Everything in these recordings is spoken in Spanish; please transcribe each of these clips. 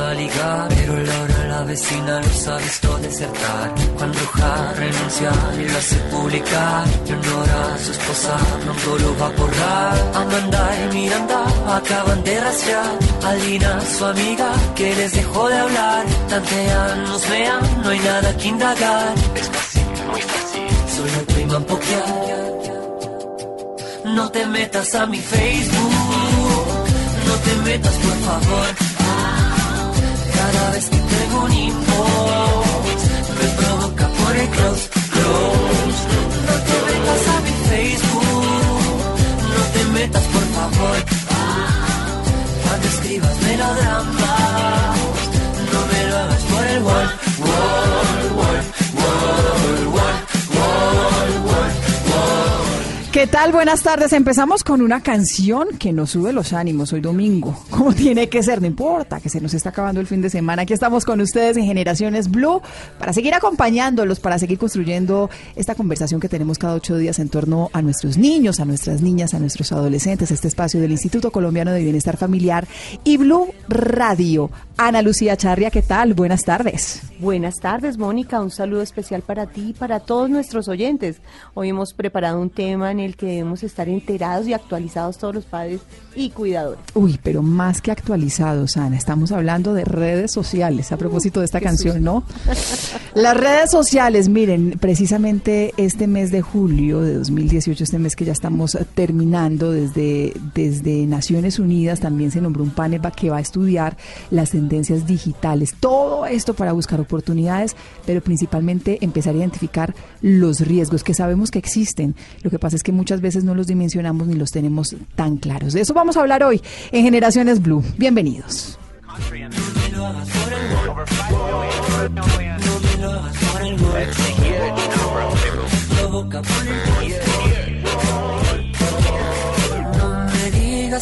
Están prontos a ligar Pero Laura la vecina los ha visto desertar. Cuando Ja renuncia y lo hace publicar Y su esposa pronto lo va a borrar. Amanda y Miranda acaban de rastrear A Lina, su amiga, que les dejó de hablar. Tantean, nos vean, no hay nada que indagar. Es fácil, muy fácil Solo priman pokear No te metas a mi Facebook no te metas por favor cada vez que tengo un inbox me provoca por el close, close. No te metas a mi Facebook, no te metas por favor. Cuando escribas melodramas, tal? Buenas tardes. Empezamos con una canción que nos sube los ánimos hoy domingo. Como tiene que ser, no importa, que se nos está acabando el fin de semana. Aquí estamos con ustedes en Generaciones Blue para seguir acompañándolos, para seguir construyendo esta conversación que tenemos cada ocho días en torno a nuestros niños, a nuestras niñas, a nuestros adolescentes, este espacio del Instituto Colombiano de Bienestar Familiar y Blue Radio. Ana Lucía Charria, ¿qué tal? Buenas tardes. Buenas tardes, Mónica. Un saludo especial para ti y para todos nuestros oyentes. Hoy hemos preparado un tema en el que debemos estar enterados y actualizados todos los padres y cuidadores. Uy, pero más que actualizados, Ana, estamos hablando de redes sociales, a propósito de esta canción, ¿no? Las redes sociales, miren, precisamente este mes de julio de 2018, este mes que ya estamos terminando, desde, desde Naciones Unidas también se nombró un panel que va a estudiar las tendencias digitales, todo esto para buscar oportunidades, pero principalmente empezar a identificar los riesgos que sabemos que existen. Lo que pasa es que muchas veces no los dimensionamos ni los tenemos tan claros. De eso vamos a hablar hoy en Generaciones Blue. Bienvenidos.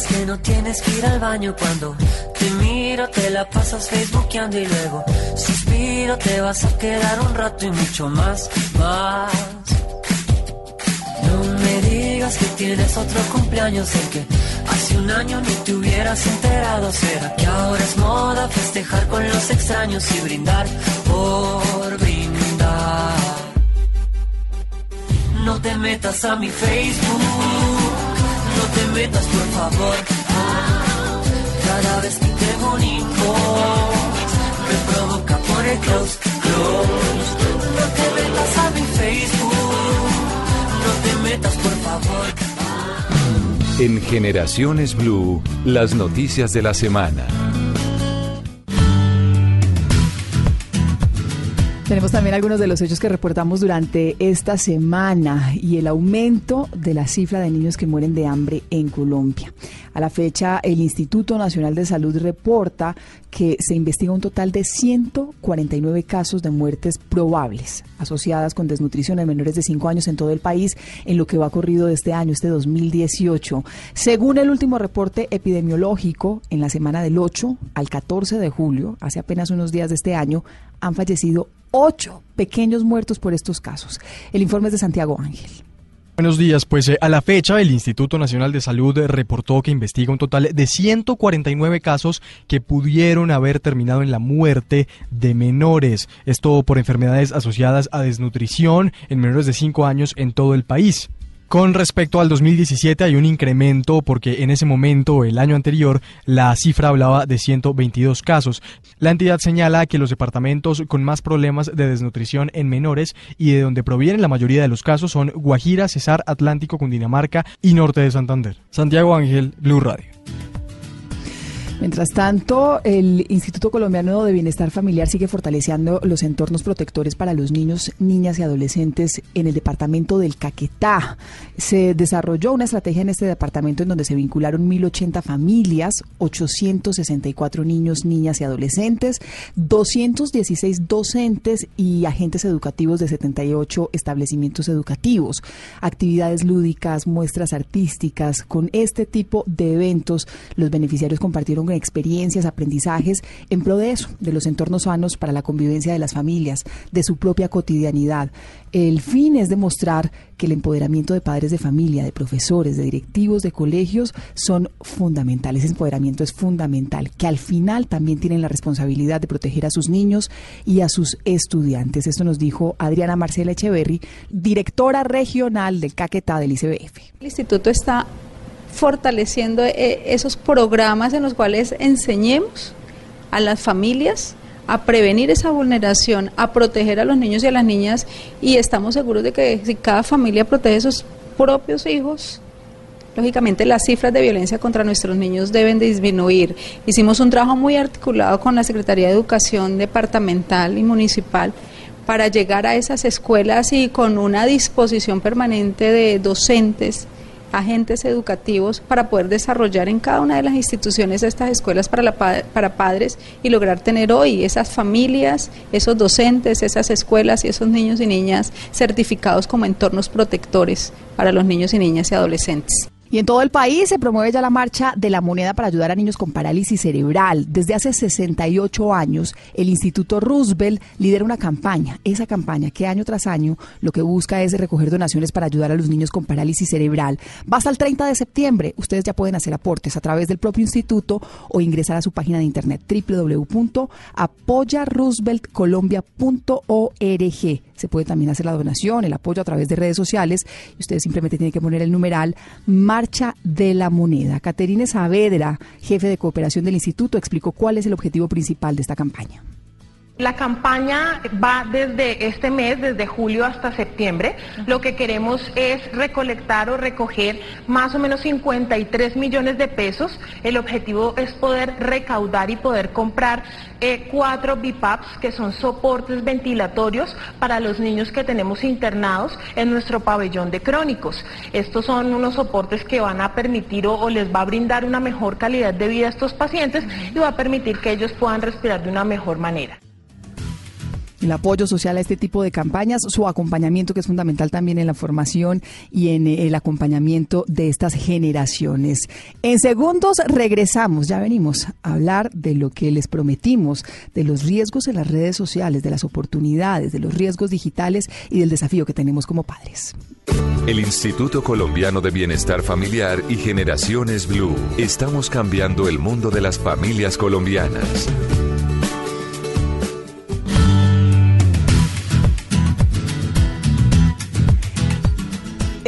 Que no tienes que ir al baño cuando te miro, te la pasas facebookeando y luego suspiro, te vas a quedar un rato y mucho más, más. No me digas que tienes otro cumpleaños en que hace un año ni te hubieras enterado. ¿Será que ahora es moda festejar con los extraños y brindar por brindar? No te metas a mi Facebook, no te metas por favor. Cada vez que tengo un inbox me provoca por el close, close. No te metas a mi Facebook metas, por favor. En Generaciones Blue, las noticias de la semana. Tenemos también algunos de los hechos que reportamos durante esta semana y el aumento de la cifra de niños que mueren de hambre en Colombia. A la fecha, el Instituto Nacional de Salud reporta que se investiga un total de 149 casos de muertes probables asociadas con desnutrición en menores de 5 años en todo el país en lo que va corrido de este año, este 2018. Según el último reporte epidemiológico, en la semana del 8 al 14 de julio, hace apenas unos días de este año, han fallecido ocho pequeños muertos por estos casos. El informe es de Santiago Ángel. Buenos días, pues eh, a la fecha el Instituto Nacional de Salud eh, reportó que investiga un total de 149 casos que pudieron haber terminado en la muerte de menores, esto por enfermedades asociadas a desnutrición en menores de 5 años en todo el país. Con respecto al 2017 hay un incremento porque en ese momento, el año anterior, la cifra hablaba de 122 casos. La entidad señala que los departamentos con más problemas de desnutrición en menores y de donde provienen la mayoría de los casos son Guajira, Cesar, Atlántico, Cundinamarca y Norte de Santander. Santiago Ángel, Blue Radio. Mientras tanto, el Instituto Colombiano de Bienestar Familiar sigue fortaleciendo los entornos protectores para los niños, niñas y adolescentes en el departamento del Caquetá. Se desarrolló una estrategia en este departamento en donde se vincularon 1.080 familias, 864 niños, niñas y adolescentes, 216 docentes y agentes educativos de 78 establecimientos educativos, actividades lúdicas, muestras artísticas. Con este tipo de eventos, los beneficiarios compartieron experiencias, aprendizajes en pro de eso, de los entornos sanos para la convivencia de las familias, de su propia cotidianidad. El fin es demostrar que el empoderamiento de padres de familia, de profesores, de directivos, de colegios son fundamentales. Ese empoderamiento es fundamental, que al final también tienen la responsabilidad de proteger a sus niños y a sus estudiantes. Esto nos dijo Adriana Marcela Echeverry, directora regional del Caquetá del ICBF. El instituto está fortaleciendo eh, esos programas en los cuales enseñemos a las familias a prevenir esa vulneración, a proteger a los niños y a las niñas y estamos seguros de que si cada familia protege a sus propios hijos, lógicamente las cifras de violencia contra nuestros niños deben disminuir. Hicimos un trabajo muy articulado con la Secretaría de Educación departamental y municipal para llegar a esas escuelas y con una disposición permanente de docentes agentes educativos para poder desarrollar en cada una de las instituciones estas escuelas para, la, para padres y lograr tener hoy esas familias, esos docentes, esas escuelas y esos niños y niñas certificados como entornos protectores para los niños y niñas y adolescentes. Y en todo el país se promueve ya la marcha de la moneda para ayudar a niños con parálisis cerebral. Desde hace 68 años, el Instituto Roosevelt lidera una campaña. Esa campaña que año tras año lo que busca es recoger donaciones para ayudar a los niños con parálisis cerebral. Va hasta el 30 de septiembre. Ustedes ya pueden hacer aportes a través del propio instituto o ingresar a su página de internet www.apoyarooseveltcolombia.org. Se puede también hacer la donación, el apoyo a través de redes sociales. Ustedes simplemente tienen que poner el numeral Marcha de la Moneda. Caterine Saavedra, jefe de cooperación del instituto, explicó cuál es el objetivo principal de esta campaña. La campaña va desde este mes, desde julio hasta septiembre. Lo que queremos es recolectar o recoger más o menos 53 millones de pesos. El objetivo es poder recaudar y poder comprar eh, cuatro BIPAPs, que son soportes ventilatorios para los niños que tenemos internados en nuestro pabellón de crónicos. Estos son unos soportes que van a permitir o les va a brindar una mejor calidad de vida a estos pacientes y va a permitir que ellos puedan respirar de una mejor manera el apoyo social a este tipo de campañas, su acompañamiento que es fundamental también en la formación y en el acompañamiento de estas generaciones. En segundos regresamos, ya venimos a hablar de lo que les prometimos, de los riesgos en las redes sociales, de las oportunidades, de los riesgos digitales y del desafío que tenemos como padres. El Instituto Colombiano de Bienestar Familiar y Generaciones Blue. Estamos cambiando el mundo de las familias colombianas.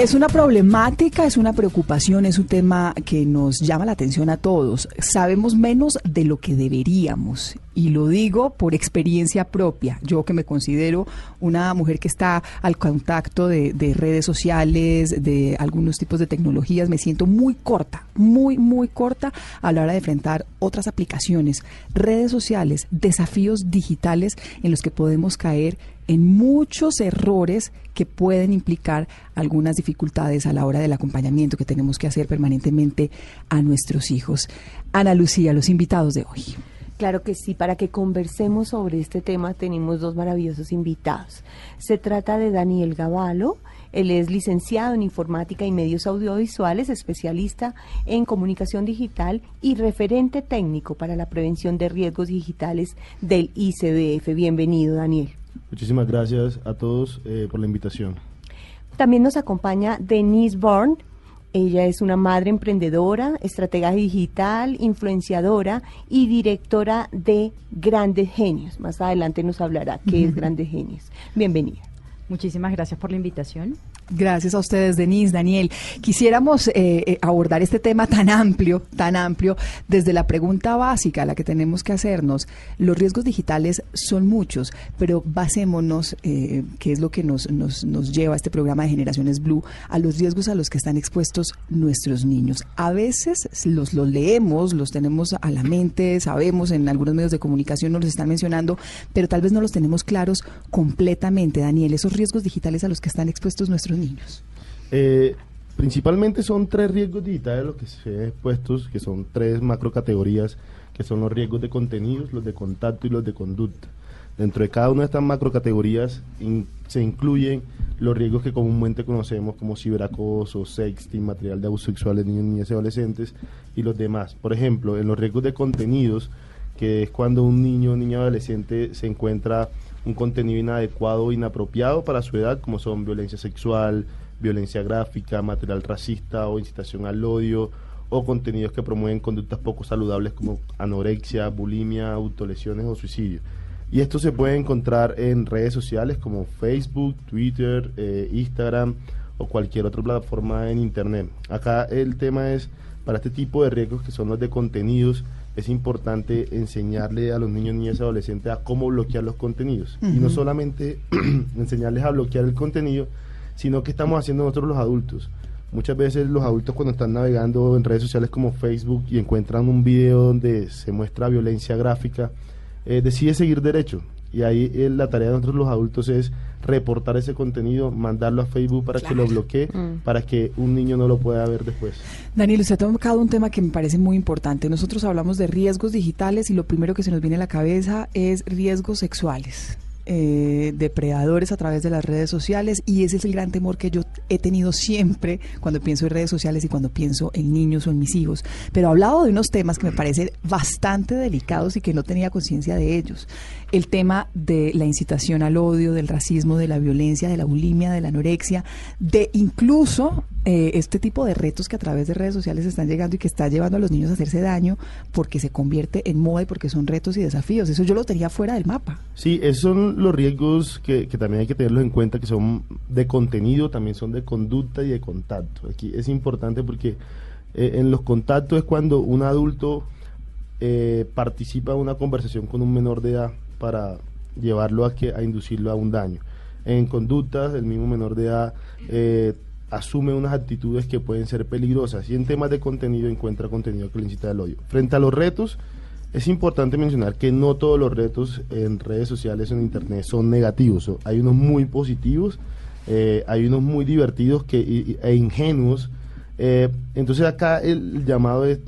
Es una problemática, es una preocupación, es un tema que nos llama la atención a todos. Sabemos menos de lo que deberíamos y lo digo por experiencia propia. Yo que me considero una mujer que está al contacto de, redes sociales, de algunos tipos de tecnologías, me siento muy corta, muy, muy corta a la hora de enfrentar otras aplicaciones, redes sociales, desafíos digitales en los que podemos caer en muchos errores que pueden implicar algunas dificultades a la hora del acompañamiento que tenemos que hacer permanentemente a nuestros hijos. Ana Lucía, los invitados de hoy. Claro que sí, para que conversemos sobre este tema tenemos dos maravillosos invitados. Se trata de Daniel Gavalo, él es licenciado en informática y medios audiovisuales, especialista en comunicación digital y referente técnico para la prevención de riesgos digitales del ICBF. Bienvenido, Daniel. Muchísimas gracias a todos eh, por la invitación. También nos acompaña Denise Bourne. Ella es una madre emprendedora, estratega digital, influenciadora y directora de Grandes Genios. Más adelante nos hablará qué es Grandes Genios. Bienvenida. Muchísimas gracias por la invitación. Gracias a ustedes, Denise, Daniel. Quisiéramos eh, eh, abordar este tema tan amplio, tan amplio, desde la pregunta básica, la que tenemos que hacernos. Los riesgos digitales son muchos, pero basémonos, eh, que es lo que nos, nos, nos lleva a este programa de Generaciones Blue, a los riesgos a los que están expuestos nuestros niños. A veces los, los leemos, los tenemos a la mente, sabemos en algunos medios de comunicación nos los están mencionando, pero tal vez no los tenemos claros completamente, Daniel, esos riesgos digitales a los que están expuestos nuestros niños. Eh, principalmente son tres riesgos digitales los que se han expuestos, que son tres macro categorías, que son los riesgos de contenidos, los de contacto y los de conducta. Dentro de cada una de estas macro categorías se incluyen los riesgos que comúnmente conocemos como ciberacoso, sexting, material de abuso sexual de niños, niñas y adolescentes y los demás. Por ejemplo, en los riesgos de contenidos, que es cuando un niño o niña adolescente se encuentra un contenido inadecuado o inapropiado para su edad, como son violencia sexual, violencia gráfica, material racista o incitación al odio, o contenidos que promueven conductas poco saludables como anorexia, bulimia, autolesiones o suicidio. Y esto se puede encontrar en redes sociales como Facebook, Twitter, eh, Instagram o cualquier otra plataforma en Internet. Acá el tema es, para este tipo de riesgos que son los de contenidos, es importante enseñarle a los niños, niñas y adolescentes a cómo bloquear los contenidos. Y no solamente enseñarles a bloquear el contenido, sino que estamos haciendo nosotros los adultos. Muchas veces los adultos cuando están navegando en redes sociales como Facebook y encuentran un video donde se muestra violencia gráfica, eh, decide seguir derecho. Y ahí eh, la tarea de nosotros los adultos es reportar ese contenido, mandarlo a Facebook para que lo bloquee, mm. para que un niño no lo pueda ver después. Daniel, usted ha tocado un tema que me parece muy importante. Nosotros hablamos de riesgos digitales y lo primero que se nos viene a la cabeza es riesgos sexuales. Eh, depredadores a través de las redes sociales y ese es el gran temor que yo he tenido siempre cuando pienso en redes sociales y cuando pienso en niños o en mis hijos. Pero ha hablado de unos temas que me parecen bastante delicados y que no tenía conciencia de ellos el tema de la incitación al odio, del racismo, de la violencia, de la bulimia, de la anorexia, de incluso eh, este tipo de retos que a través de redes sociales están llegando y que está llevando a los niños a hacerse daño porque se convierte en moda y porque son retos y desafíos. Eso yo lo tenía fuera del mapa. Sí, esos son los riesgos que, también hay que tenerlos en cuenta, que son de contenido, también son de conducta y de contacto. Aquí es importante porque eh, en los contactos es cuando un adulto eh, participa en una conversación con un menor de edad para llevarlo a, que, a inducirlo a un daño. En conductas, el mismo menor de edad eh, asume unas actitudes que pueden ser peligrosas y en temas de contenido encuentra contenido que le incita al odio. Frente a los retos, es importante mencionar que no todos los retos en redes sociales o en internet son negativos. Hay unos muy positivos, eh, hay unos muy divertidos que, e ingenuos. Eh, entonces acá el llamado es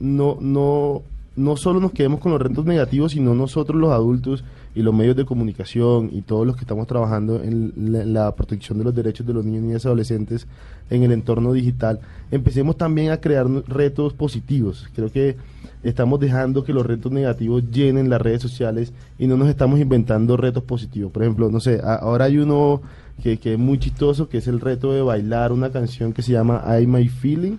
no, no no solo nos quedemos con los retos negativos, sino nosotros los adultos y los medios de comunicación y todos los que estamos trabajando en la, protección de los derechos de los niños, niñas y adolescentes en el entorno digital, empecemos también a crear retos positivos. Creo que estamos dejando que los retos negativos llenen las redes sociales y no nos estamos inventando retos positivos. Por ejemplo, no sé, ahora hay uno que, que es muy chistoso, que es el reto de bailar una canción que se llama I My Feeling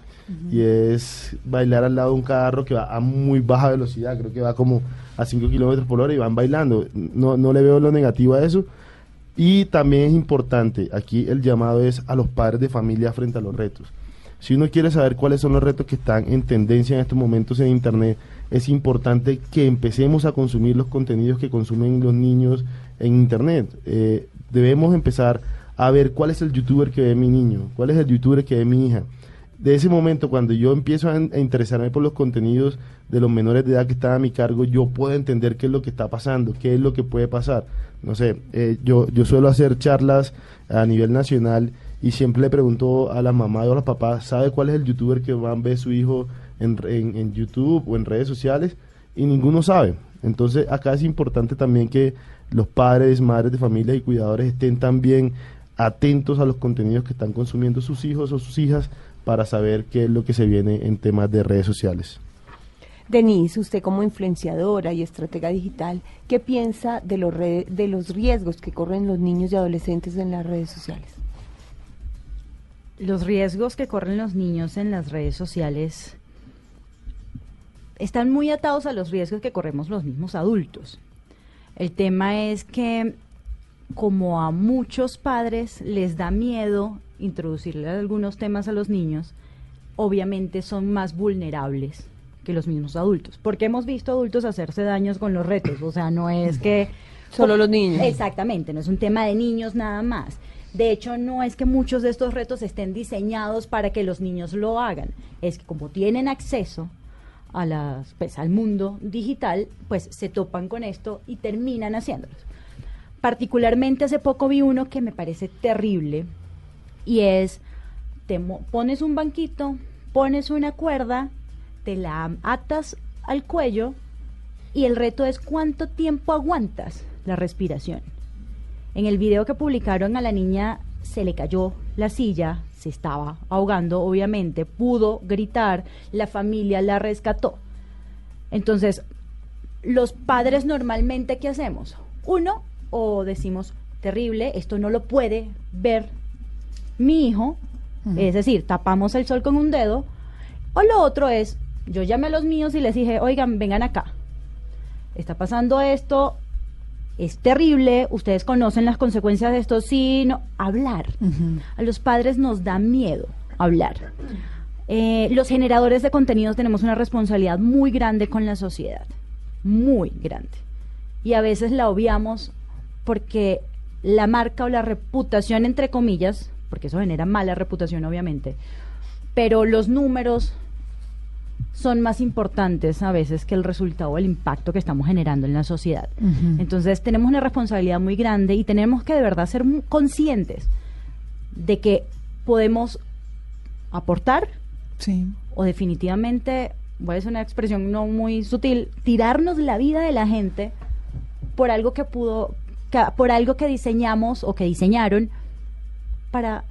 y es bailar al lado de un carro que va a muy baja velocidad, creo que va como a 5 kilómetros por hora y van bailando. No, no le veo lo negativo a eso. Y también es importante, aquí el llamado es a los padres de familia frente a los retos. Si uno quiere saber cuáles son los retos que están en tendencia en estos momentos en Internet, es importante que empecemos a consumir los contenidos que consumen los niños en Internet. Eh, debemos empezar a ver cuál es el youtuber que ve mi niño, cuál es el youtuber que ve mi hija de ese momento, cuando yo empiezo a, interesarme por los contenidos de los menores de edad que están a mi cargo, yo puedo entender qué es lo que está pasando, qué es lo que puede pasar. No sé, eh, yo, yo suelo hacer charlas a nivel nacional y siempre le pregunto a la mamá o a los papás, ¿sabe cuál es el youtuber que van a ver su hijo en, en, en YouTube o en redes sociales? Y ninguno sabe. Entonces acá es importante también que los padres, madres de familia y cuidadores estén también atentos a los contenidos que están consumiendo sus hijos o sus hijas para saber qué es lo que se viene en temas de redes sociales. Denise, usted como influenciadora y estratega digital, ¿qué piensa de los, de los riesgos que corren los niños y adolescentes en las redes sociales? Los riesgos que corren los niños en las redes sociales están muy atados a los riesgos que corremos los mismos adultos. El tema es que como a muchos padres les da miedo introducirle algunos temas a los niños, obviamente son más vulnerables que los mismos adultos, porque hemos visto adultos hacerse daños con los retos, o sea, no es que solo los niños. Exactamente, no es un tema de niños nada más. De hecho, no es que muchos de estos retos estén diseñados para que los niños lo hagan, es que como tienen acceso a las, pues, al mundo digital, pues se topan con esto y terminan haciéndolos. Particularmente hace poco vi uno que me parece terrible y es, te pones un banquito, pones una cuerda, te la atas al cuello y el reto es cuánto tiempo aguantas la respiración. En el video que publicaron a la niña se le cayó la silla, se estaba ahogando, obviamente, pudo gritar, la familia la rescató. Entonces, los padres normalmente, ¿qué hacemos? Uno, o decimos, terrible, esto no lo puede ver mi hijo, es decir, tapamos el sol con un dedo, o lo otro es, yo llamé a los míos y les dije, oigan, vengan acá, está pasando esto, es terrible, ustedes conocen las consecuencias de esto, sí, hablar. A los padres nos da miedo hablar. Eh, los generadores de contenidos tenemos una responsabilidad muy grande con la sociedad, muy grande. Y a veces la obviamos porque la marca o la reputación, entre comillas, porque eso genera mala reputación obviamente, pero los números son más importantes a veces que el resultado o el impacto que estamos generando en la sociedad. Entonces tenemos una responsabilidad muy grande y tenemos que de verdad ser conscientes de que podemos aportar o definitivamente, voy a decir una expresión no muy sutil, tirarnos la vida de la gente por algo que pudo, por algo que diseñamos o que diseñaron para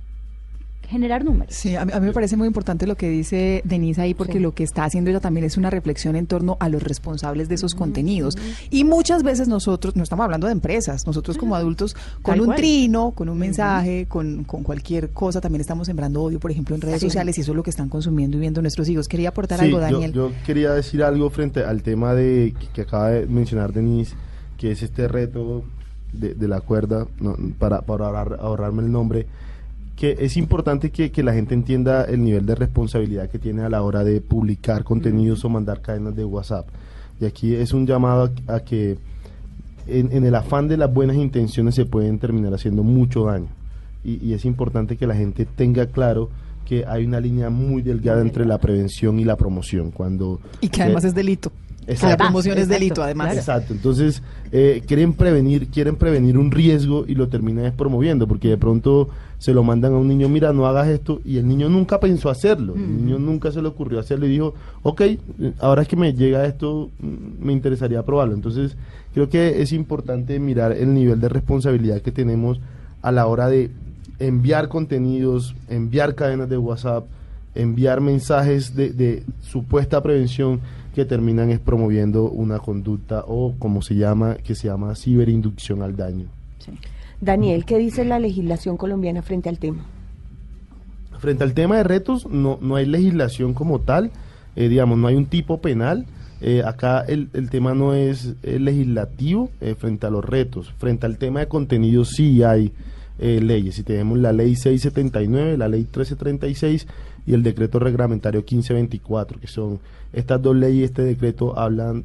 generar números. Sí, a mí, me parece muy importante lo que dice Denise ahí, porque lo que está haciendo ella también es una reflexión en torno a los responsables de esos contenidos. Y muchas veces nosotros, no estamos hablando de empresas, nosotros como adultos, con un trino, con un mensaje, con, cualquier cosa, también estamos sembrando odio, por ejemplo, en redes sociales, y eso es lo que están consumiendo y viendo nuestros hijos. Quería aportar algo, Daniel. Yo, yo, quería decir algo frente al tema de que, acaba de mencionar Denise, que es este reto de, la cuerda, para, para ahorrarme el nombre que es importante que, que, la gente entienda el nivel de responsabilidad que tiene a la hora de publicar contenidos o mandar cadenas de WhatsApp. Y aquí es un llamado a, que en, el afán de las buenas intenciones se pueden terminar haciendo mucho daño. Y, y es importante que la gente tenga claro que hay una línea muy delgada entre la prevención y la promoción. Cuando, y que además es delito. La promoción es delito, además. Exacto. Entonces, eh, quieren prevenir, quieren prevenir un riesgo y lo terminan promoviendo, porque de pronto se lo mandan a un niño, mira, no hagas esto, y el niño nunca pensó hacerlo. El niño nunca se le ocurrió hacerlo y dijo, ok, ahora es que me llega esto, mm, me interesaría probarlo. Entonces, creo que es importante mirar el nivel de responsabilidad que tenemos a la hora de enviar contenidos, enviar cadenas de WhatsApp, enviar mensajes de, de supuesta prevención que terminan es promoviendo una conducta o como se llama, que se llama ciberinducción al daño. Daniel, ¿qué dice la legislación colombiana frente al tema? Frente al tema de retos, no, no hay legislación como tal, eh, digamos, no hay un tipo penal. Eh, acá el, el, tema no es legislativo eh, frente a los retos. Frente al tema de contenido sí hay leyes. Si tenemos la ley 679, la ley 1336 y el decreto reglamentario 1524, que son estas dos leyes y este decreto hablan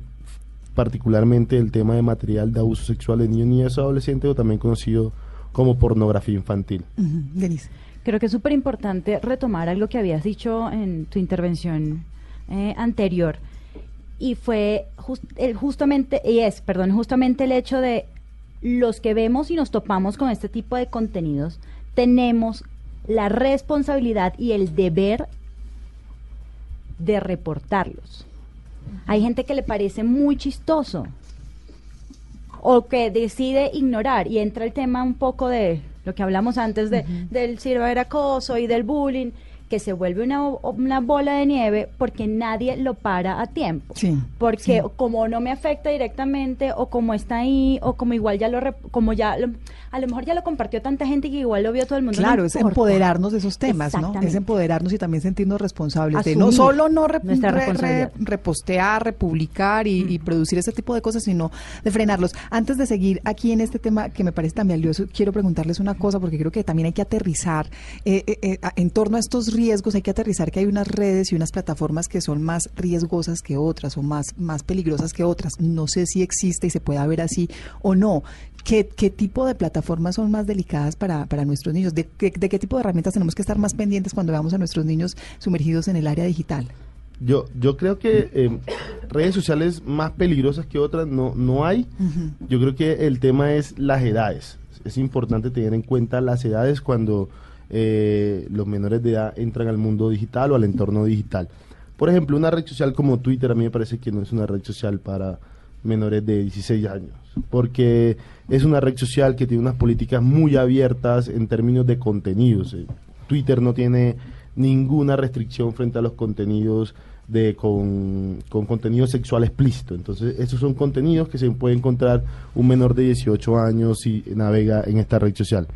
particularmente del tema de material de abuso sexual de niños, niñas y adolescentes, o también conocido como pornografía infantil. Denise. Creo que es súper importante retomar algo que habías dicho en tu intervención eh, anterior y fue el, justamente y es perdón justamente el hecho de los que vemos y nos topamos con este tipo de contenidos tenemos la responsabilidad y el deber de reportarlos. Hay gente que le parece muy chistoso o que decide ignorar y entra el tema un poco de lo que hablamos antes de, del ciberacoso y del bullying que se vuelve una, una bola de nieve porque nadie lo para a tiempo. Sí, porque sí. como no me afecta directamente o como está ahí o como igual ya lo como ya lo- a lo mejor ya lo compartió tanta gente que igual lo vio todo el mundo. no Claro, es empoderarnos de esos temas, ¿no? Es empoderarnos y también sentirnos responsables de no solo no re- repostear, republicar y, y producir ese tipo de cosas, sino de frenarlos. Antes de seguir aquí en este tema que me parece tan valioso, quiero preguntarles una cosa porque creo que también hay que aterrizar eh, eh, eh, en torno a estos riesgos, hay que aterrizar que hay unas redes y unas plataformas que son más riesgosas que otras o más, más peligrosas que otras. No sé si existe y se pueda ver así o no. ¿Qué, qué tipo de plataformas son más delicadas para, para nuestros niños? ¿De, qué- de qué tipo de herramientas tenemos que estar más pendientes cuando veamos a nuestros niños sumergidos en el área digital? Yo, yo creo que eh, redes sociales más peligrosas que otras no, no hay. Yo creo que el tema es las edades. Es importante tener en cuenta las edades cuando eh, los menores de edad entran al mundo digital o al entorno digital. Por ejemplo, una red social como Twitter a mí me parece que no es una red social para menores de 16 años, porque es una red social que tiene unas políticas muy abiertas en términos de contenidos. Eh, Twitter no tiene ninguna restricción frente a los contenidos de con, con contenido sexual explícito. Entonces, esos son contenidos que se puede encontrar un menor de 18 años si navega en esta red social.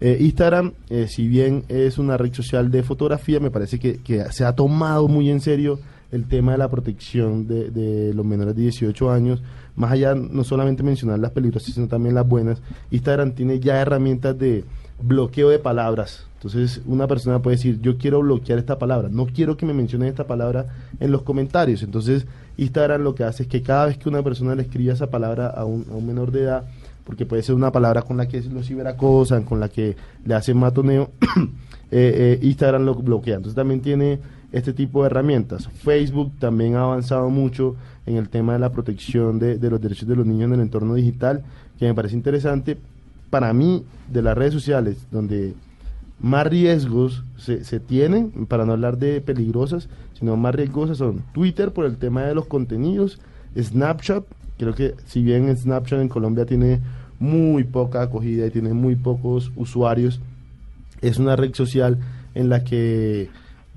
Eh, Instagram, eh, si bien es una red social de fotografía, me parece que, que se ha tomado muy en serio el tema de la protección de, de los menores de 18 años. Más allá, no solamente mencionar las peligrosas, sino también las buenas. Instagram tiene ya herramientas de bloqueo de palabras. Entonces, una persona puede decir, yo quiero bloquear esta palabra, no quiero que me mencionen esta palabra en los comentarios. Entonces, Instagram lo que hace es que cada vez que una persona le escriba esa palabra a un, a un menor de edad, porque puede ser una palabra con la que lo ciberacosan, con la que le hacen matoneo, eh, eh, Instagram lo bloquea. Entonces también tiene este tipo de herramientas. Facebook también ha avanzado mucho en el tema de la protección de, los derechos de los niños en el entorno digital, que me parece interesante. Para mí, de las redes sociales, donde más riesgos se, se tienen, para no hablar de peligrosas, sino más riesgosas son Twitter por el tema de los contenidos, Snapchat, creo que si bien Snapchat en Colombia tiene muy poca acogida y tiene muy pocos usuarios, es una red social en la que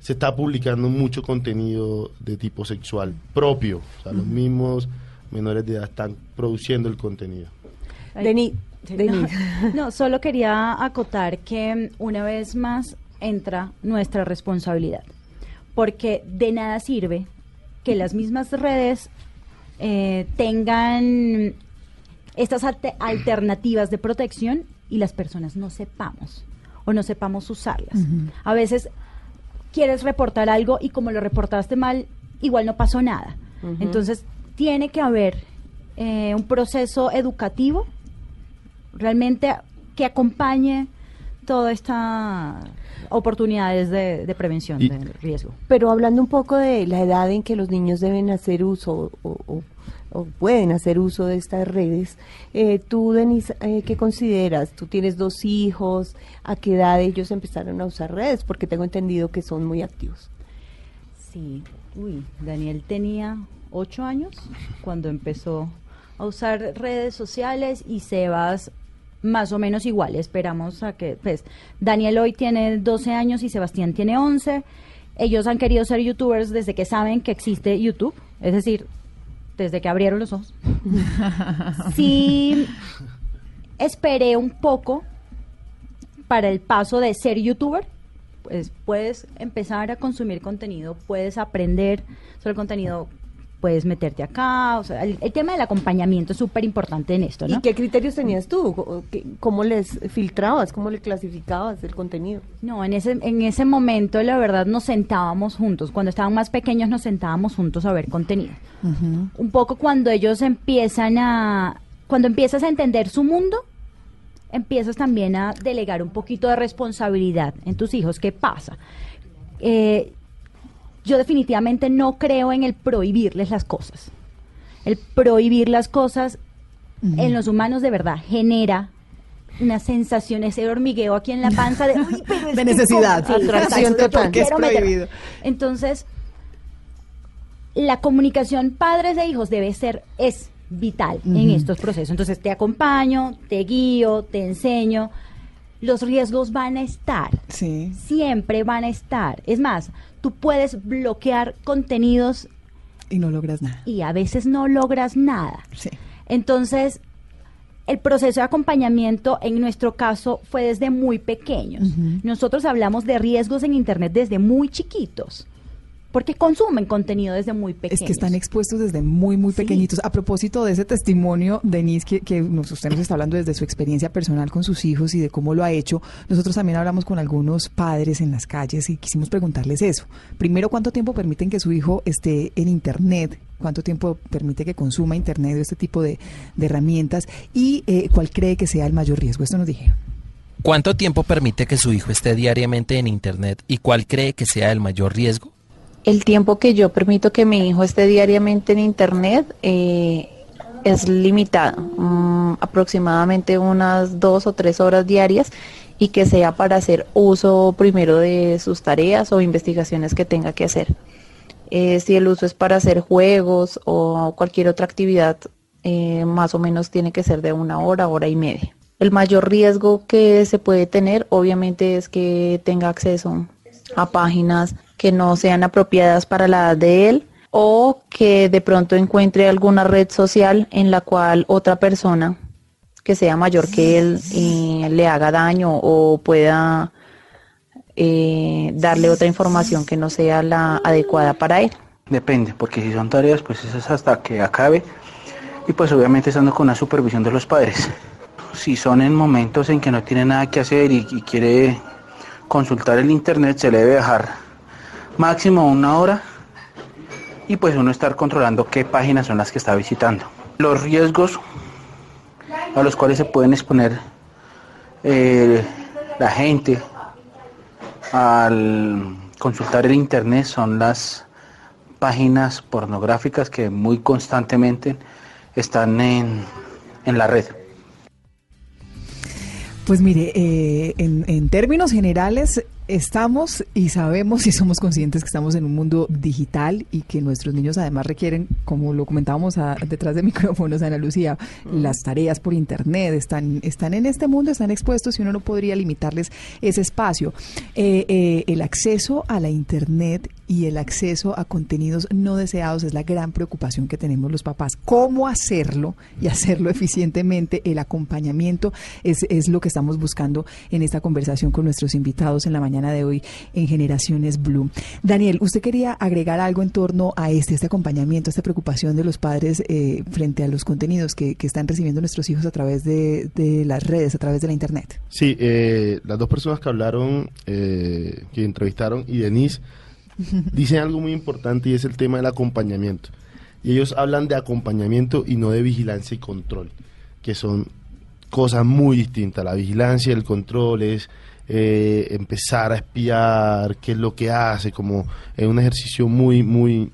se está publicando mucho contenido de tipo sexual propio, o sea, los mismos menores de edad están produciendo el contenido. Ay, Deni, sí, Deni. No, no, solo quería acotar que mm, una vez más entra nuestra responsabilidad, porque de nada sirve que las mismas redes eh, tengan estas alte- alternativas de protección y las personas no sepamos o no sepamos usarlas. A veces quieres reportar algo y como lo reportaste mal, igual no pasó nada. Entonces, tiene que haber eh, un proceso educativo realmente que acompañe todas estas oportunidades de, de prevención Y- del riesgo. Pero hablando un poco de la edad en que los niños deben hacer uso o, o- o pueden hacer uso de estas redes, eh, tú, Denise, eh, ¿qué consideras? Tú tienes dos hijos, ¿a qué edad ellos empezaron a usar redes? Porque tengo entendido que son muy activos. Sí, uy, Daniel tenía ocho años cuando empezó a usar redes sociales y Sebas más o menos igual. Esperamos a que, pues, Daniel hoy tiene 12 años y Sebastián tiene 11. Ellos han querido ser youtubers desde que saben que existe YouTube, es decir, desde que abrieron los ojos. Sí, esperé un poco para el paso de ser youtuber, pues puedes empezar a consumir contenido, puedes aprender sobre el contenido, puedes meterte acá, o sea, el, el tema del acompañamiento es súper importante en esto, ¿no? ¿Y qué criterios tenías tú? ¿O qué- ¿Cómo les filtrabas? ¿Cómo le clasificabas el contenido? No, en ese, en ese momento la verdad nos sentábamos juntos, cuando estaban más pequeños nos sentábamos juntos a ver contenido. Un poco cuando ellos empiezan a, cuando empiezas a entender su mundo, empiezas también a delegar un poquito de responsabilidad en tus hijos. ¿Qué pasa? Eh, yo definitivamente no creo en el prohibirles las cosas. El prohibir las cosas en los humanos de verdad genera una sensación, ese hormigueo aquí en la panza de, "Uy, pero es De que necesidad. ¿cómo?". Sí, Atracción exacto, yo total. Porque es prohibido. Entonces, la comunicación padres e hijos debe ser, es vital en estos procesos. Entonces, te acompaño, te guío, te enseño. los riesgos van a estar. Sí. Siempre van a estar. Es más, tú puedes bloquear contenidos Y no logras nada. y a veces no logras nada. Sí. Entonces, el proceso de acompañamiento en nuestro caso fue desde muy pequeños. Nosotros hablamos de riesgos en Internet desde muy chiquitos, porque consumen contenido desde muy Es pequeños. que están expuestos desde muy, muy Sí. pequeñitos. A propósito de ese testimonio, Denise, que, usted nos está hablando desde su experiencia personal con sus hijos y de cómo lo ha hecho, nosotros también hablamos con algunos padres en las calles y quisimos preguntarles eso. Primero, ¿cuánto tiempo permiten que su hijo esté en Internet? ¿Cuánto tiempo permite que consuma Internet o este tipo de, de herramientas? ¿Y eh, cuál cree que sea el mayor riesgo? Esto nos dijeron. ¿Cuánto tiempo permite que su hijo esté diariamente en Internet y cuál cree que sea el mayor riesgo? El tiempo que yo permito que mi hijo esté diariamente en Internet eh, es limitado, mm, aproximadamente unas dos o tres horas diarias y que sea para hacer uso primero de sus tareas o investigaciones que tenga que hacer. Eh, si el uso es para hacer juegos o cualquier otra actividad, eh, más o menos tiene que ser de una hora, hora y media. El mayor riesgo que se puede tener, obviamente, es que tenga acceso a páginas que no sean apropiadas para la edad de él o que de pronto encuentre alguna red social en la cual otra persona que sea mayor que él eh, le haga daño o pueda eh, darle otra información que no sea la adecuada para él. Depende, porque si son tareas, pues eso es hasta que acabe y pues obviamente estando con la supervisión de los padres. Si son en momentos en que no tiene nada que hacer y, y quiere consultar el internet, se le debe dejar máximo una hora y pues uno estar controlando qué páginas son las que está visitando. Los riesgos a los cuales se pueden exponer eh, la gente al consultar el internet son las páginas pornográficas que muy constantemente están en, en la red. Pues mire, eh, en, en términos generales, estamos y sabemos y somos conscientes que estamos en un mundo digital y que nuestros niños además requieren, como lo comentábamos a- detrás de micrófonos, Ana Lucía, las tareas por internet, están, están en este mundo, están expuestos y uno no podría limitarles ese espacio. Eh, eh, el acceso a la internet y el acceso a contenidos no deseados es la gran preocupación que tenemos los papás. ¿Cómo hacerlo y hacerlo eficientemente? El acompañamiento es, es lo que estamos buscando en esta conversación con nuestros invitados en la mañana de hoy en Generaciones Blue. Daniel, ¿usted quería agregar algo en torno a este, este acompañamiento, esta preocupación de los padres eh, frente a los contenidos que, que están recibiendo nuestros hijos a través de, de las redes, a través de la Internet? Sí, eh, las dos personas que hablaron, eh, que entrevistaron, y Denise, dicen algo muy importante y es el tema del acompañamiento. Y ellos hablan de acompañamiento y no de vigilancia y control, que son cosas muy distintas. La vigilancia y el control es eh, empezar a espiar qué es lo que hace, como es un ejercicio muy, muy,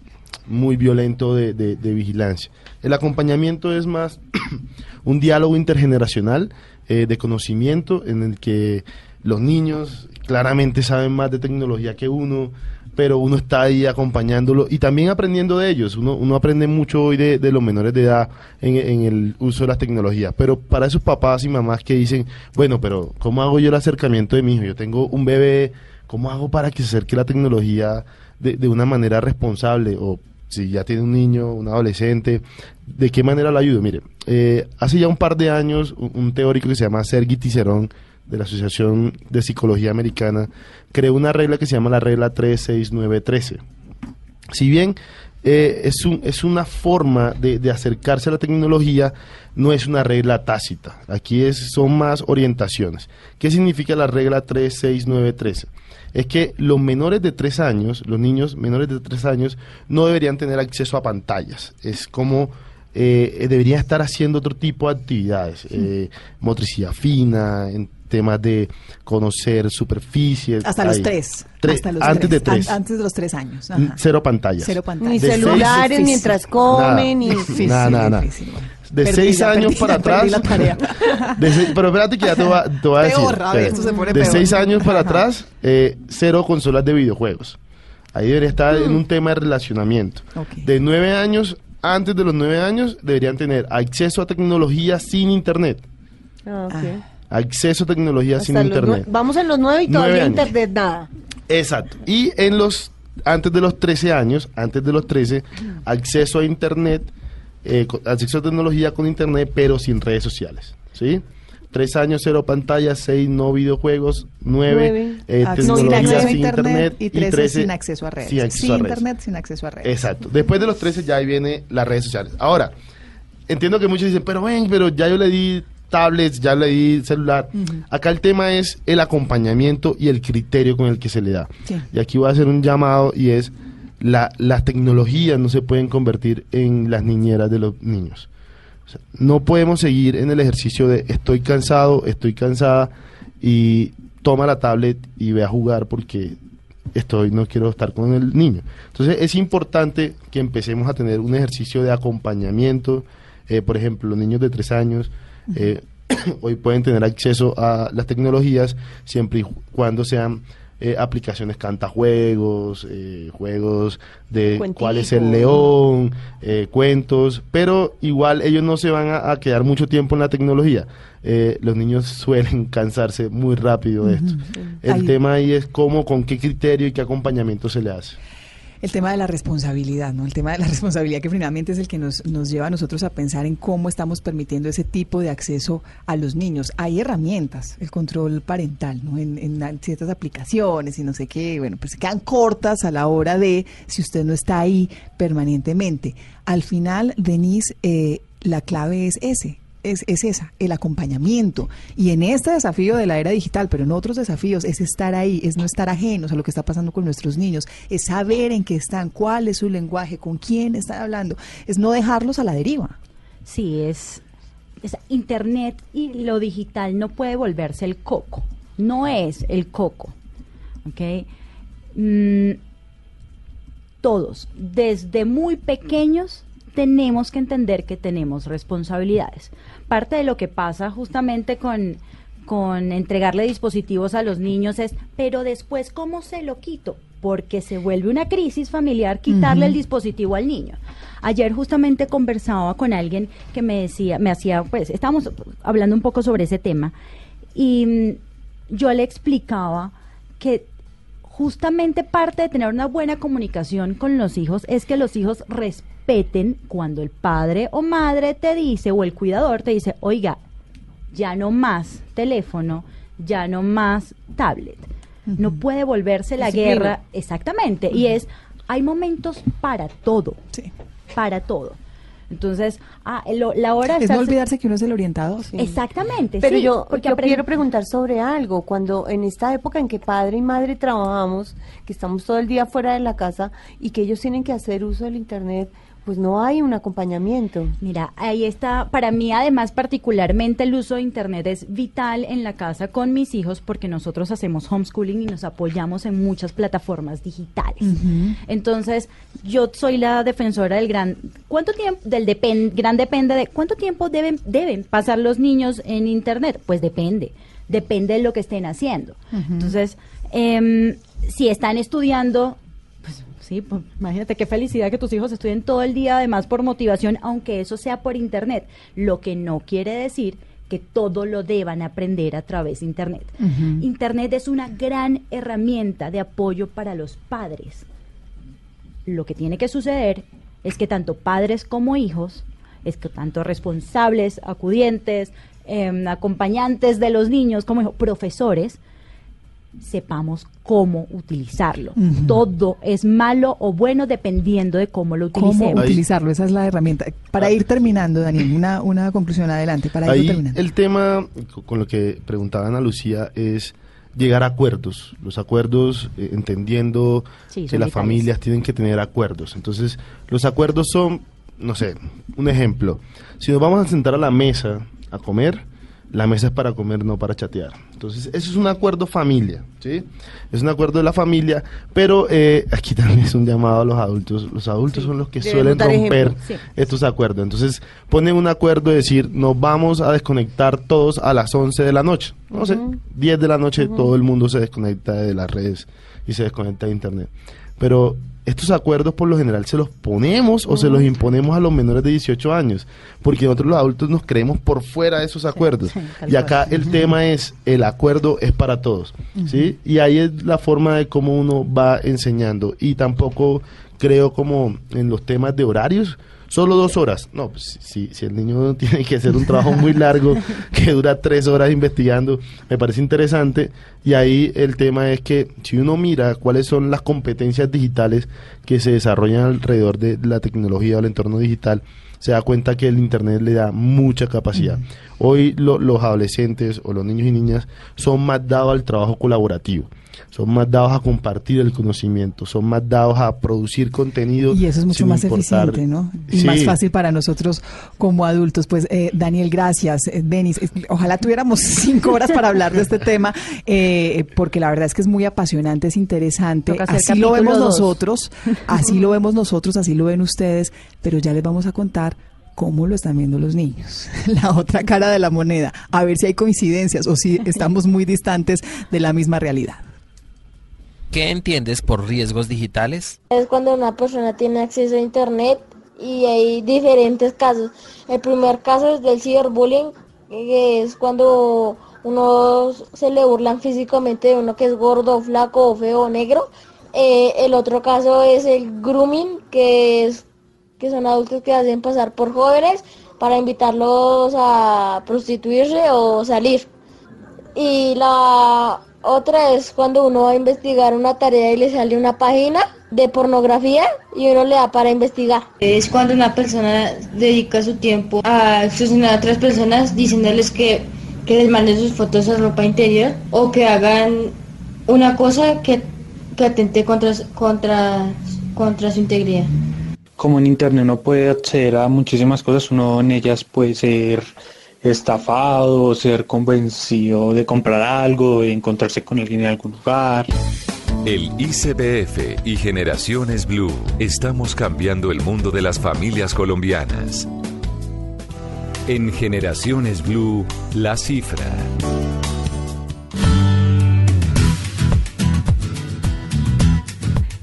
muy violento de, de- vigilancia. El acompañamiento es más un diálogo intergeneracional eh, de conocimiento en el que los niños claramente saben más de tecnología que uno, pero uno está ahí acompañándolo y también aprendiendo de ellos. Uno, uno aprende mucho hoy de, de los menores de edad en, el uso de las tecnologías, pero para esos papás y mamás que dicen, bueno, pero ¿cómo hago yo el acercamiento de mi hijo? Yo tengo un bebé, ¿cómo hago para que se acerque la tecnología de, de una manera responsable? O si ya tiene un niño, un adolescente, ¿de qué manera lo ayudo? Mire, eh, hace ya un par de años, un, un teórico que se llama Sergi Ticerón, de la Asociación de Psicología Americana, creó una regla que se llama la regla 36913. Si bien eh, es, un, es una forma de, de acercarse a la tecnología, no es una regla tácita. Aquí es, son más orientaciones. ¿Qué significa la regla 36913? Es que los menores de 3 años, los niños menores de 3 años, no deberían tener acceso a pantallas. Es como eh, deberían estar haciendo otro tipo de actividades, eh, motricidad fina, en temas de conocer superficies. Hasta los tres. Tre- Hasta los antes tres. de tres. An- antes de los tres años. Ajá. Cero pantallas. Cero pantallas. Ni De celulares mientras comen, ni... Nada, nada. De Perdí seis la- años perdí para perdí atrás. la tarea. de seis- pero espérate que ya te voy a, te voy a decir. Peor, esto se pone de peor. seis años para atrás, eh, cero consolas de videojuegos. Ahí debería estar en un tema de relacionamiento. De nueve años, antes de los nueve años, deberían tener acceso a tecnología sin internet. Ah, ok. Ah. Acceso a tecnología sin Hasta internet. Vamos en los nueve y Nueve todavía internet nada. Exacto. Y en los antes de los 13 años, antes de los 13, acceso a internet, eh, acceso a tecnología con internet, pero sin redes sociales. ¿Sí? Tres años, cero pantallas, seis no videojuegos, nueve, Nueve. eh, Acceso- tecnología sin internet, y 13 13 sin acceso a redes. sin acceso sin a redes. internet, sin acceso a redes. Exacto. Después de los 13 ya ahí viene las redes sociales. Ahora, entiendo que muchos dicen, pero ven, pero ya yo le di tablets, ya le di celular. Acá el tema es el acompañamiento y el criterio con el que se le da. Sí. Y aquí voy a hacer un llamado y es, la, las tecnologías no se pueden convertir en las niñeras de los niños. O sea, no podemos seguir en el ejercicio de estoy cansado, estoy cansada y toma la tablet y ve a jugar porque estoy no quiero estar con el niño. Entonces es importante que empecemos a tener un ejercicio de acompañamiento. Eh, por ejemplo, los niños de tres años eh, hoy pueden tener acceso a las tecnologías siempre y cuando sean eh, aplicaciones cantajuegos, eh, juegos de Cuentico. cuál es el león, eh, cuentos, pero igual ellos no se van a, a quedar mucho tiempo en la tecnología. Eh, los niños suelen cansarse muy rápido de esto. El tema ahí es cómo, con qué criterio y qué acompañamiento se le hace. El tema de la responsabilidad, ¿no? El tema de la responsabilidad que finalmente es el que nos, nos lleva a nosotros a pensar en cómo estamos permitiendo ese tipo de acceso a los niños. Hay herramientas, el control parental, ¿no? En, en ciertas aplicaciones y no sé qué, bueno, pues se quedan cortas a la hora de si usted no está ahí permanentemente. Al final, Denise, eh, la clave es ese. Es, es esa, el acompañamiento. Y en este desafío de la era digital, pero en otros desafíos, es estar ahí, es no estar ajenos a lo que está pasando con nuestros niños, es saber en qué están, cuál es su lenguaje, con quién están hablando, es no dejarlos a la deriva. Sí, es, Internet y lo digital no puede volverse el coco. No es el coco. ¿Ok? Mm, todos, desde muy pequeños, tenemos que entender que tenemos responsabilidades. Parte de lo que pasa justamente con, con entregarle dispositivos a los niños es, pero después, ¿cómo se lo quito? Porque se vuelve una crisis familiar quitarle el dispositivo al niño. Ayer justamente conversaba con alguien que me decía, me hacía, pues, estábamos hablando un poco sobre ese tema y mm, yo le explicaba que justamente parte de tener una buena comunicación con los hijos es que los hijos respeten cuando el padre o madre te dice o el cuidador te dice, oiga, ya no más teléfono, ya no más tablet. No puede volverse la Disciplina. guerra. Exactamente. Y es, hay momentos para todo. Sí. Para todo. Entonces, ah, lo- la hora Es no olvidarse que uno es el orientador. Exactamente. Pero sí, yo, porque yo quiero preguntar sobre algo. Cuando en esta época en que padre y madre trabajamos, que estamos todo el día fuera de la casa y que ellos tienen que hacer uso del Internet, pues no hay un acompañamiento. Mira, ahí está, para mí además particularmente el uso de Internet es vital en la casa con mis hijos porque nosotros hacemos homeschooling y nos apoyamos en muchas plataformas digitales. Entonces, yo soy la defensora del gran, ¿cuánto tiempo, del depen- gran depende de, cuánto tiempo deben, deben pasar los niños en Internet? Pues depende, depende de lo que estén haciendo. Entonces, em, si están estudiando, sí, pues, imagínate qué felicidad que tus hijos estudien todo el día, además por motivación, aunque eso sea por internet. Lo que no quiere decir que todo lo deban aprender a través de internet. Internet es una gran herramienta de apoyo para los padres. Lo que tiene que suceder es que tanto padres como hijos, es que tanto responsables, acudientes, em, acompañantes de los niños, como hijo- profesores, sepamos cómo utilizarlo. Todo es malo o bueno dependiendo de cómo lo ¿Cómo utilicemos. utilizarlo? Esa es la herramienta. Para ir terminando, Daniel, una, una conclusión adelante, para ir Ahí terminando. el tema co- con lo que preguntaba Ana Lucía es llegar a acuerdos. Los acuerdos, eh, entendiendo Sí, que las vitales. familias tienen que tener acuerdos. Entonces, los acuerdos son, no sé, un ejemplo. Si nos vamos a sentar a la mesa a comer, la mesa es para comer, no para chatear. Entonces, eso es un acuerdo familia, ¿sí? Es un acuerdo de la familia, pero eh, aquí también es un llamado a los adultos. Los adultos son los que suelen romper sí. estos acuerdos. Entonces, ponen un acuerdo de decir, nos vamos a desconectar todos a las 11 de la noche. No sé, Ujú. 10 de la noche todo el mundo se desconecta de las redes y se desconecta de internet. pero estos acuerdos por lo general se los ponemos o se los imponemos a los menores de 18 años, porque nosotros los adultos nos creemos por fuera de esos acuerdos. y acá el tema es, el acuerdo es para todos, ¿sí? Y ahí es la forma de cómo uno va enseñando. Y tampoco creo como en los temas de horarios, solo dos horas. No, pues, si, si el niño tiene que hacer un trabajo muy largo que dura tres horas investigando, me parece interesante. Y ahí el tema es que si uno mira cuáles son las competencias digitales que se desarrollan alrededor de la tecnología o el entorno digital, se da cuenta que el Internet le da mucha capacidad. Hoy los adolescentes o los niños y niñas son más dados al trabajo colaborativo son más dados a compartir el conocimiento, son más dados a producir contenido. Y eso es mucho más eficiente, ¿no? Y más fácil para nosotros como adultos. Pues, eh, Daniel, gracias. Eh, Denis, ojalá tuviéramos cinco horas para hablar de este tema, eh, porque la verdad es que es muy apasionante, es interesante. Así lo vemos nosotros, así lo vemos nosotros, así lo ven ustedes, pero ya les vamos a contar cómo lo están viendo los niños, la otra cara de la moneda, a ver si hay coincidencias o si estamos muy distantes de la misma realidad. ¿Qué entiendes por riesgos digitales? Es cuando una persona tiene acceso a Internet y hay diferentes casos. El primer caso es del ciberbullying, que es cuando uno se le burlan físicamente de uno que es gordo, flaco, feo o negro. Eh, el otro caso es el grooming, que es que son adultos que hacen pasar por jóvenes para invitarlos a prostituirse o salir. Y la otra es cuando uno va a investigar una tarea y le sale una página de pornografía y uno le da para investigar. Es cuando una persona dedica su tiempo a extorsionar a otras personas diciéndoles que, que les manden sus fotos a ropa interior o que hagan una cosa que, que atente contra, contra, contra su integridad. Como en Internet uno puede acceder a muchísimas cosas, uno en ellas puede ser estafado, ser convencido de comprar algo, de encontrarse con alguien en algún lugar. El ICBF y Generaciones Blue estamos cambiando el mundo de las familias colombianas. En Generaciones Blue, la cifra.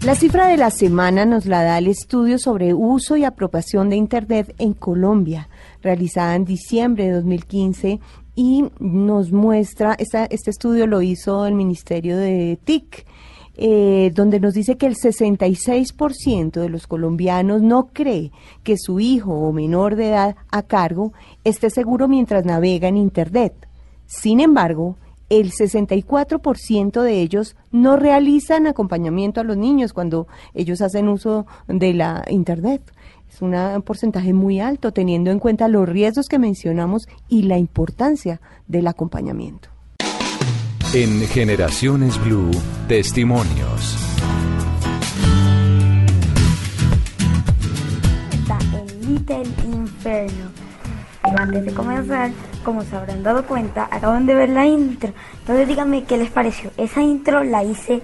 La cifra de la semana nos la da el estudio sobre uso y apropiación de Internet en Colombia realizada en diciembre de 2015 y nos muestra, este estudio lo hizo el Ministerio de TIC, eh, donde nos dice que el 66% de los colombianos no cree que su hijo o menor de edad a cargo esté seguro mientras navega en Internet. Sin embargo, el 64% de ellos no realizan acompañamiento a los niños cuando ellos hacen uso de la Internet. Es un porcentaje muy alto teniendo en cuenta los riesgos que mencionamos y la importancia del acompañamiento. En Generaciones Blue, testimonios. Está el Little Inferno. antes de comenzar, como se habrán dado cuenta, acaban de ver la intro. Entonces díganme qué les pareció. Esa intro la hice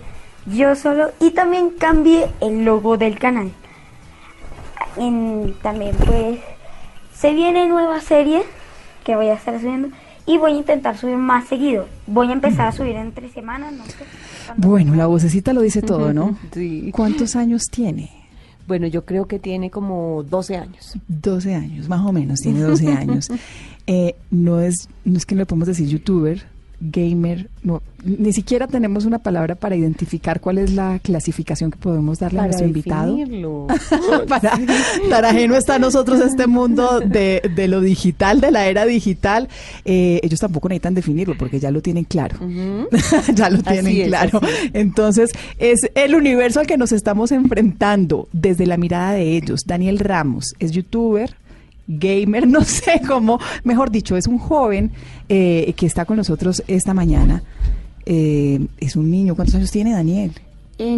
yo solo y también cambié el logo del canal también pues se viene nueva serie que voy a estar subiendo y voy a intentar subir más seguido. Voy a empezar a subir en tres semanas, no sé. Bueno, la vocecita lo dice todo, ¿no? ¿Cuántos años tiene? Bueno, yo creo que tiene como 12 años. 12 años, más o menos, tiene 12 años. Eh, no, es, no es que le podemos decir youtuber, gamer, no, ni siquiera tenemos una palabra para identificar cuál es la clasificación que podemos darle a nuestro invitado. para, para ajeno está a nosotros este mundo de, de, lo digital, de la era digital. Eh, ellos tampoco necesitan definirlo porque ya lo tienen claro. ya lo tienen claro. Entonces, es el universo al que nos estamos enfrentando desde la mirada de ellos. Daniel Ramos es youtuber, gamer, no sé cómo, mejor dicho, es un joven eh, que está con nosotros esta mañana. Eh, es un niño, ¿cuántos años tiene Daniel?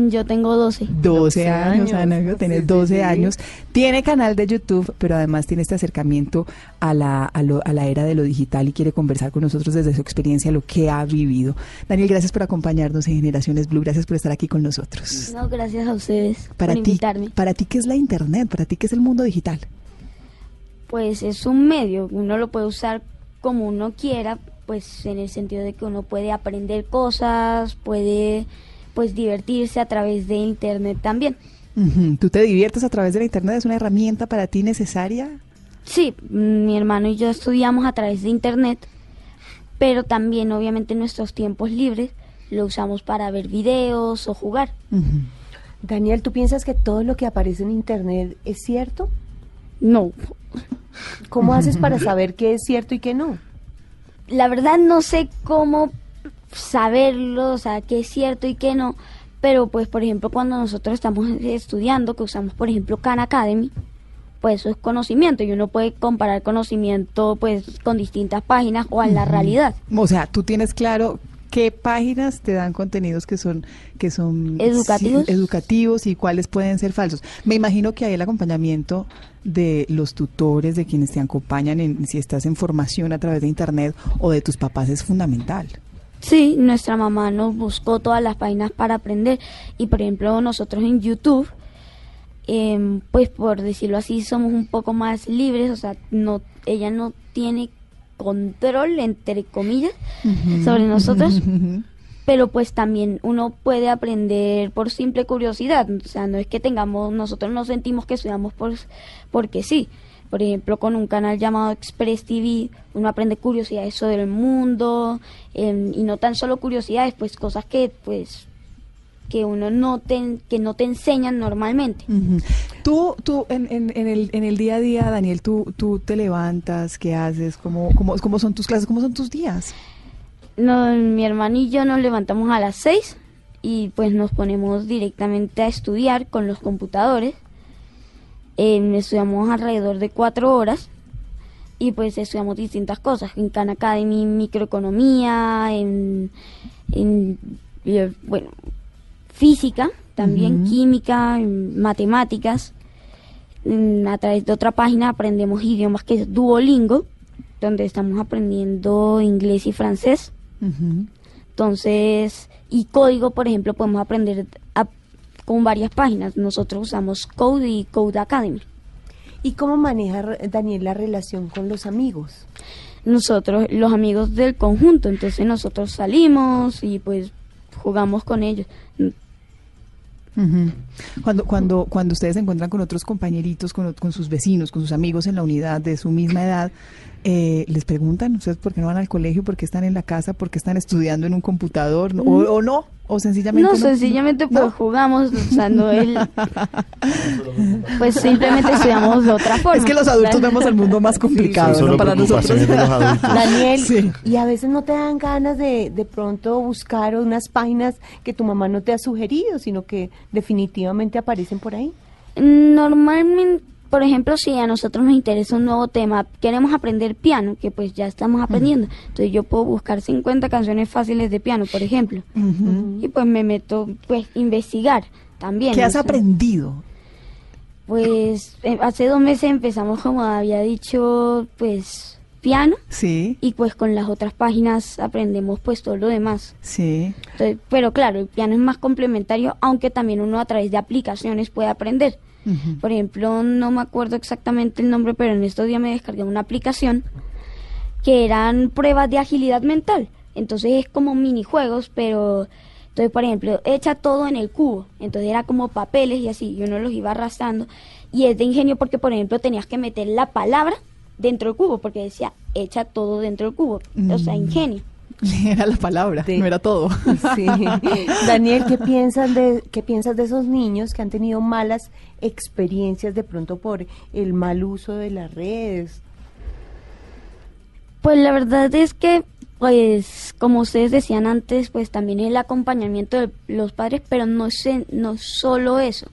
yo tengo 12. 12, años, Ana, tiene 12 años. Tiene canal de YouTube, pero además tiene este acercamiento a la, a, a, la era de lo digital y quiere conversar con nosotros desde su experiencia, lo que ha vivido. Daniel, gracias por acompañarnos en Generaciones Blue, gracias por estar aquí con nosotros. No, gracias a ustedes para por invitarme. Para ti, ¿qué es la Internet? ¿Para ti, qué es el mundo digital? Pues es un medio, uno lo puede usar como uno quiera, pues en el sentido de que uno puede aprender cosas, puede pues divertirse a través de internet también. ¿Tú te diviertes a través de la internet? ¿Es una herramienta para ti necesaria? Sí, mi hermano y yo estudiamos a través de internet, pero también obviamente en nuestros tiempos libres lo usamos para ver videos o jugar. Daniel, ¿tú piensas que todo lo que aparece en internet es cierto? No. ¿Cómo haces para saber qué es cierto y qué no? La verdad no sé cómo saberlo, o sea, qué es cierto y qué no, pero pues por ejemplo cuando nosotros estamos estudiando, que usamos por ejemplo Khan Academy, pues eso es conocimiento y uno puede comparar conocimiento pues con distintas páginas o a la realidad. O sea, tú tienes claro qué páginas te dan contenidos que son que son Educativos. sí, educativos y cuáles pueden ser falsos. Me imagino que hay el acompañamiento de los tutores, de quienes te acompañan en si estás en formación a través de internet o de tus papás es fundamental. Sí, nuestra mamá nos buscó todas las páginas para aprender y por ejemplo nosotros en YouTube, em, pues por decirlo así, somos un poco más libres, o sea, no, ella no tiene control entre comillas sobre nosotros, pero pues también uno puede aprender por simple curiosidad, o sea, no es que tengamos, nosotros no sentimos que estudiamos por, porque sí. Por ejemplo, con un canal llamado Express TV, uno aprende curiosidades sobre el mundo em, y no tan solo curiosidades, pues cosas que pues que uno no te, que no te enseñan normalmente. Ujú. Tú, tú en, en, en el, en el día a día, Daniel, tú, tú te levantas, ¿qué haces? ¿Cómo, cómo, ¿Cómo son tus clases? ¿Cómo son tus días? No, mi hermano y yo nos levantamos a las 6 y pues nos ponemos directamente a estudiar con los computadores. Em, estudiamos alrededor de cuatro horas y pues estudiamos distintas cosas. En Khan Academy, microeconomía, en, en, eh, bueno, física, también química, matemáticas. A través de otra página aprendemos idiomas que es Duolingo, donde estamos aprendiendo inglés y francés. Entonces, y código, por ejemplo, podemos aprender a- con varias páginas. Nosotros usamos Code y Code Academy. ¿Y cómo maneja Daniel la relación con los amigos? Nosotros, los amigos del conjunto, entonces nosotros salimos y pues jugamos con ellos. Cuando, cuando, cuando ustedes se encuentran con otros compañeritos, con, con sus vecinos, con sus amigos en la unidad de su misma edad, eh, les preguntan, ¿ustedes por qué no van al colegio? ¿Por qué están en la casa? ¿Por qué están estudiando en un computador? ¿No? ¿O, o no? ¿O sencillamente No, sencillamente pues jugamos usando el... Pues simplemente estudiamos de otra forma. Es que los adultos vemos el mundo más complicado, ¿no? solo Para nosotros. los. Daniel, Sí. y a veces no te dan ganas de de pronto buscar unas páginas que tu mamá no te ha sugerido, sino que definitivamente aparecen por ahí. Normalmente, por ejemplo, si a nosotros nos interesa un nuevo tema, queremos aprender piano, que pues ya estamos aprendiendo. Entonces yo puedo buscar 50 canciones fáciles de piano, por ejemplo. Y pues me meto, pues, investigar también. ¿Qué o has sea, aprendido? Pues eh, hace dos meses empezamos, como había dicho, pues piano. Sí. Y pues con las otras páginas aprendemos pues todo lo demás. Sí. Entonces, pero claro, el piano es más complementario, aunque también uno a través de aplicaciones puede aprender. Por ejemplo, no me acuerdo exactamente el nombre, pero en estos días me descargué una aplicación que eran pruebas de agilidad mental. Entonces es como minijuegos, pero entonces, por ejemplo, echa todo en el cubo. Entonces era como papeles y así, y uno los iba arrastrando. Y es de ingenio porque, por ejemplo, tenías que meter la palabra dentro del cubo, porque decía, echa todo dentro del cubo. O sea, Mm. ingenio. Era la palabra, no era todo. Sí. Daniel, ¿qué piensas de qué piensas de esos niños que han tenido malas experiencias de pronto por el mal uso de las redes? Pues la verdad es que, pues, como ustedes decían antes, pues también el acompañamiento de los padres, pero no es, en- no es solo eso.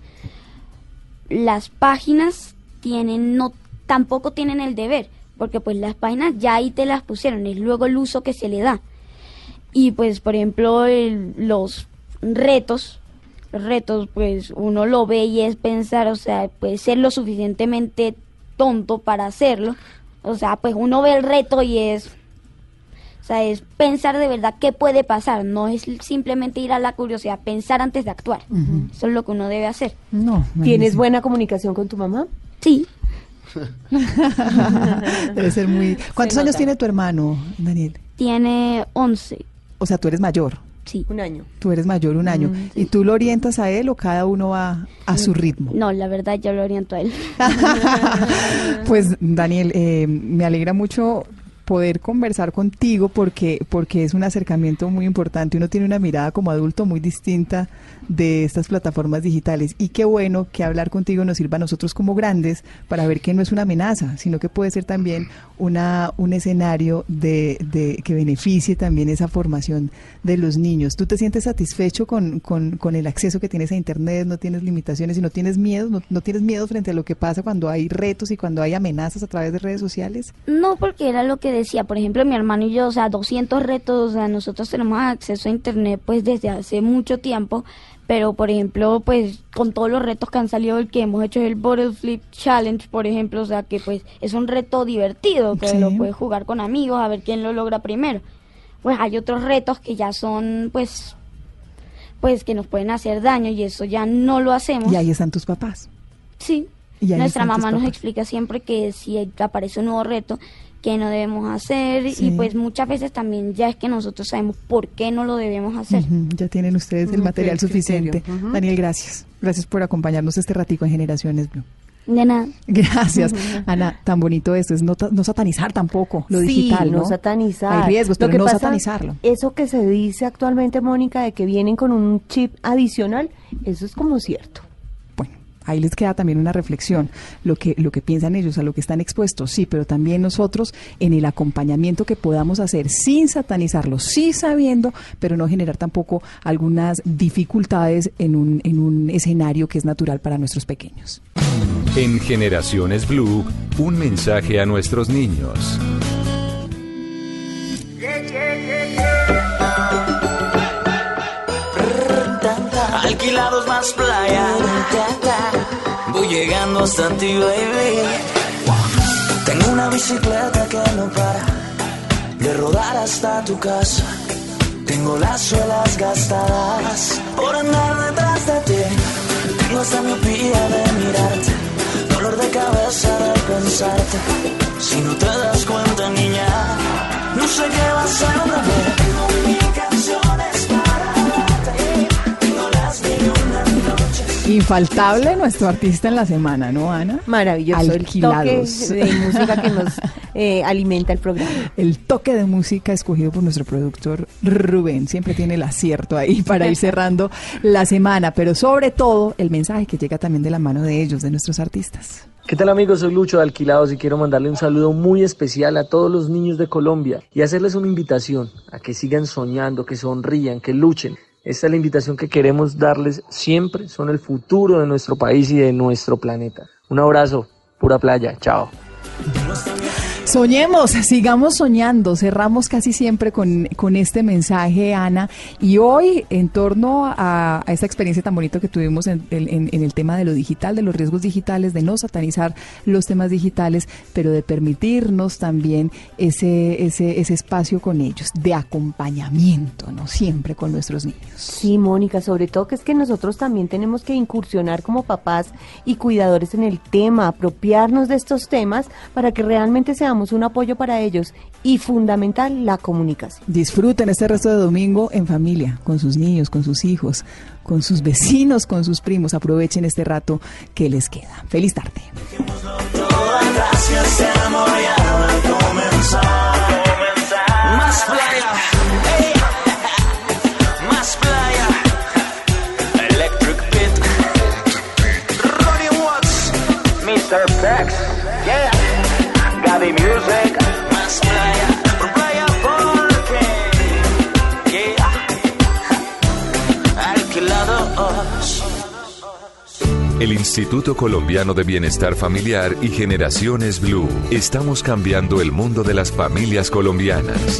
Las páginas tienen, no, tampoco tienen el deber, porque pues las páginas ya ahí te las pusieron, es luego el uso que se le da. Y pues, por ejemplo, el- los retos, los retos, pues uno lo ve y es pensar, o sea, puede ser lo suficientemente tonto para hacerlo. O sea, pues uno ve el reto y es, o sea, es pensar de verdad qué puede pasar, no es simplemente ir a la curiosidad, pensar antes de actuar. Eso es lo que uno debe hacer. No. ¿Tienes buena comunicación con tu mamá? Sí. Debe ser muy... ¿Cuántos Se años tiene tu hermano, Daniel? Tiene 11. O sea, tú eres mayor. Sí. Un año. Tú eres mayor un año. Mm, ¿Y tú lo orientas a él o cada uno va a su ritmo? No, la verdad yo lo oriento a él. Pues Daniel, eh, me alegra mucho poder conversar contigo porque porque es un acercamiento muy importante. Uno tiene una mirada como adulto muy distinta de estas plataformas digitales y qué bueno que hablar contigo nos sirva a nosotros como grandes para ver que no es una amenaza, sino que puede ser también una un escenario de, de que beneficie también esa formación de los niños. ¿Tú te sientes satisfecho con, con, el acceso que tienes a internet? ¿No tienes limitaciones y no tienes miedo? ¿No, ¿No tienes miedo frente a lo que pasa cuando hay retos y cuando hay amenazas a través de redes sociales? No, porque era lo que decía, por ejemplo, mi hermano y yo, o sea, 200 retos, o sea, nosotros tenemos acceso a internet pues desde hace mucho tiempo, pero por ejemplo, pues con todos los retos que han salido, el que hemos hecho es el Bottle Flip Challenge, por ejemplo, o sea, que pues es un reto divertido, que Sí. lo puedes jugar con amigos a ver quién lo logra primero. Pues hay otros retos que ya son pues pues que nos pueden hacer daño y eso ya no lo hacemos. Y ahí están tus papás. Sí. Y ahí Nuestra están tus mamá nos explica siempre que si aparece un nuevo reto, que no debemos hacer Sí. y pues muchas veces también ya es que nosotros sabemos por qué no lo debemos hacer. Ya tienen ustedes el material suficiente. Daniel, gracias. Gracias por acompañarnos este ratico en Generaciones Blue. De nada. Gracias. Ana, tan bonito esto, es no, no satanizar tampoco lo sí, digital, ¿no? no satanizar. Hay riesgos, Lo pero que no pasa, satanizarlo. Eso que se dice actualmente, Mónica, de que vienen con un chip adicional, eso es como cierto. Ahí les queda también una reflexión, lo que, lo que piensan ellos, a lo que están expuestos, sí, pero también nosotros en el acompañamiento que podamos hacer sin satanizarlo, sí sabiendo, pero no generar tampoco algunas dificultades en un, en un escenario que es natural para nuestros pequeños. En Generaciones Blue, un mensaje a nuestros niños. Alquilados más playa. Voy llegando hasta ti, baby. Tengo una bicicleta que no para de rodar hasta tu casa. Tengo las suelas gastadas por andar detrás de ti. Tengo hasta miopía de mirarte, dolor de cabeza de pensarte. Si no te das cuenta, niña, no sé qué va a ser otra vez. Infaltable nuestro artista en la semana, ¿no, Ana? Maravilloso, el toque Alquilados. de música que nos eh, alimenta el programa. El toque de música escogido por nuestro productor Rubén siempre tiene el acierto ahí para ir cerrando la semana, pero sobre todo el mensaje que llega también de la mano de ellos, de nuestros artistas. ¿Qué tal amigos? Soy Lucho de Alquilados y quiero mandarle un saludo muy especial a todos los niños de Colombia y hacerles una invitación a que sigan soñando, que sonrían, que luchen. Esta es la invitación que queremos darles siempre, son el futuro de nuestro país y de nuestro planeta. Un abrazo, pura playa, chao. Soñemos, sigamos soñando, cerramos casi siempre con, con este mensaje, Ana, y hoy en torno a, esta experiencia tan bonita que tuvimos en, en- en el tema de lo digital, de los riesgos digitales, de no satanizar los temas digitales, pero de permitirnos también ese, ese, ese espacio con ellos, de acompañamiento, ¿no? Siempre con nuestros niños. Sí, Mónica, sobre todo que es que nosotros también tenemos que incursionar como papás y cuidadores en el tema, apropiarnos de estos temas para que realmente seamos un apoyo para ellos y fundamental la comunicación. Disfruten este resto de domingo en familia, con sus niños, con sus hijos, con sus vecinos, con sus primos. Aprovechen este rato que les queda. Feliz tarde. Electric Pit, Ronnie Watts, Mr. Pex, yeah. Gaby Music, más playa, playa porque, yeah. Alquilados. El Instituto Colombiano de Bienestar Familiar y Generaciones Blue. Estamos cambiando el mundo de las familias colombianas.